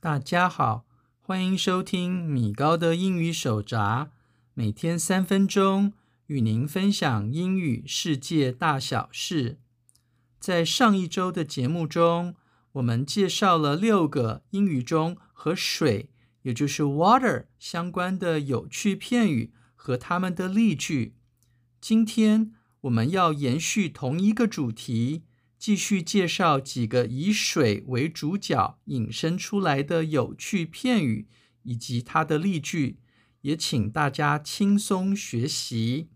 大家好，欢迎收听米高的英语手札，每天三分钟与您分享英语世界大小事。在上一周的节目中，我们介绍了六个英语中和水，也就是 water 相关的有趣片语和它们的例句。今天我们要延续同一个主题，继续介绍几个以水为主角引申出来的有趣片语以及它的例句，也请大家轻松学习。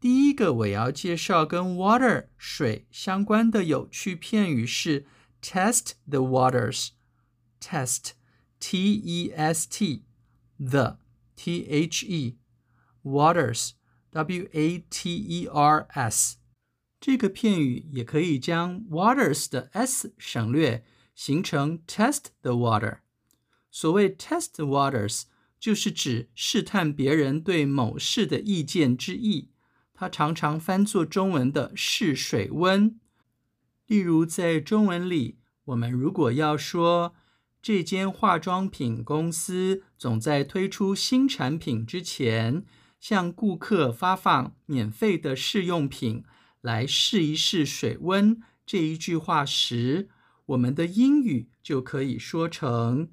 第一个我要介绍跟 water 水相关的有趣片语是。Test the waters. Test, T-E-S-T, the, T-H-E, waters, W-A-T-E-R-S。这个片语也可以将 waters 的 s 省略，形成 test the water。所谓 test the waters，就是指试探别人对某事的意见之意。它常常翻作中文的试水温。例如，在中文里，我们如果要说这间化妆品公司总在推出新产品之前，向顾客发放免费的试用品来试一试水温，这一句话时，我们的英语就可以说成：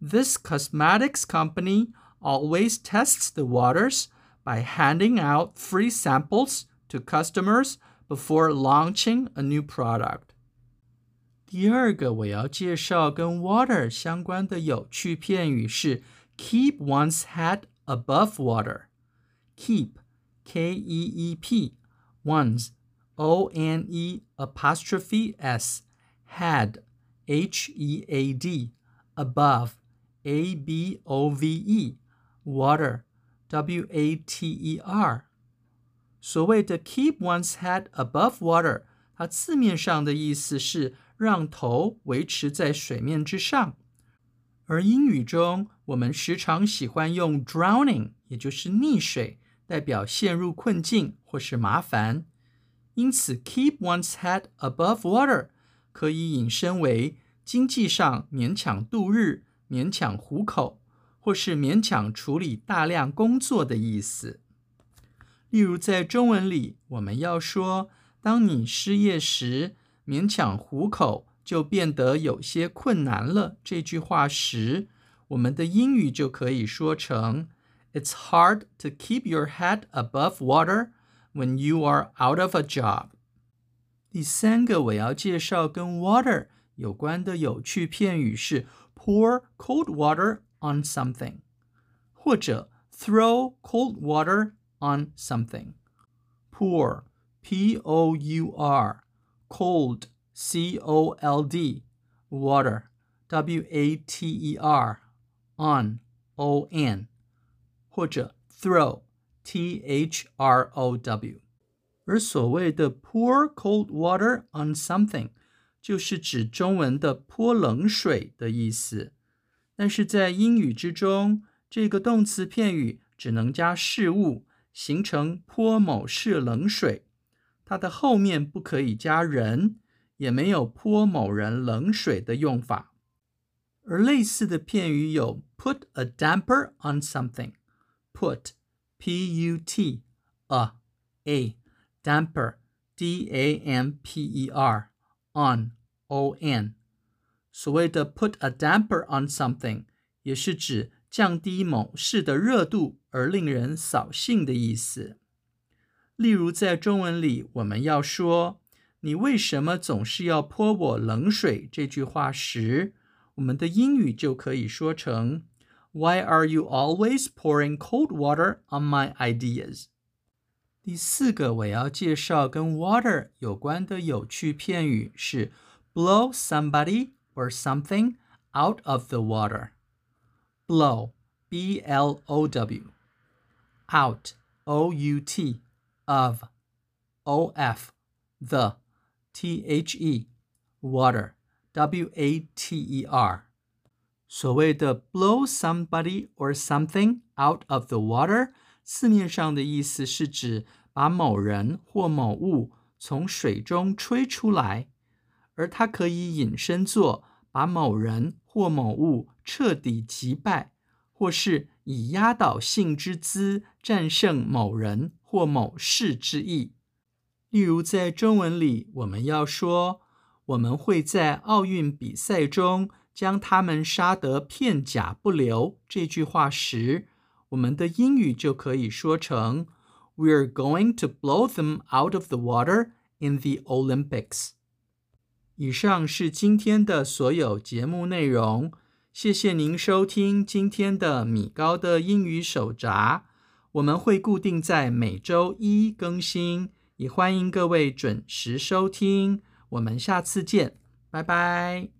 This cosmetics company always tests the waters by handing out free samples to customers. Before launching a new product，第二个我要介绍跟 water 相关的有趣片语是 keep one's head above water。 keep K-E-E-P one's O-N-E apostrophe S head H-E-A-D above A-B-O-V-E water W-A-T-E-R 所谓的 keep one's head above water，它字面上的意思是让头维持在水面之上。而英语中，我们时常喜欢用 drowning，也就是溺水， 代表陷入困境或是麻烦。因此，keep one's head above water 可以引申为经济上勉强度日、勉强糊口，或是勉强处理大量工作的意思。例如，在中文里，我们要说，当你失业时，勉强糊口就变得有些困难了。这句话时，我们的英语就可以说成 ：It's hard to keep your head above water when you are out of a job。第三个我要介绍跟 water 有关的有趣片语是 pour cold water on something，或者 throw cold water。on something. Pour, P-O-U-R, cold, C-O-L-D, water, W-A-T-E-R, on, O-N, 或者 throw, T-H-R-O-W。而所谓的 pour cold water on something，就是指中文的泼冷水的意思。但是在英语之中，这个动词片语只能加事物。形成泼某事冷水，它的后面不可以加人，也没有泼某人冷水的用法。而类似的片语有 put a damper on something，put p-u-t a a damper d-a-m-p-e-r on o-n。所谓的 put a damper on something，也是指降低某事的热度。而令人扫兴的意思。例如，在中文里，我们要说“你为什么总是要泼我冷水”这句话时，我们的英语就可以说成 “Why are you always pouring cold water on my ideas？” 第四个我要介绍跟 water 有关的有趣片语是 “blow somebody or something out of the water”。blow, B-L-O-W。out, O-U-T, of, O-F, the, T-H-E, water, W-A-T-E-R。 所谓的 blow somebody or something out of the water，字面上的意思是指把某人或某物从水中吹出来。而它可以引申作把某人或某物彻底击败，或是以压倒性之姿战胜某人或某事之意。例如，在中文里，我们要说“我们会在奥运比赛中将他们杀得片甲不留”这句话时，我们的英语就可以说成 “We're going to blow them out of the water in the Olympics”。以上是今天的所有节目内容，谢谢您收听今天的米高的英语手札。我们会固定在每周一更新，也欢迎各位准时收听。我们下次见，拜拜。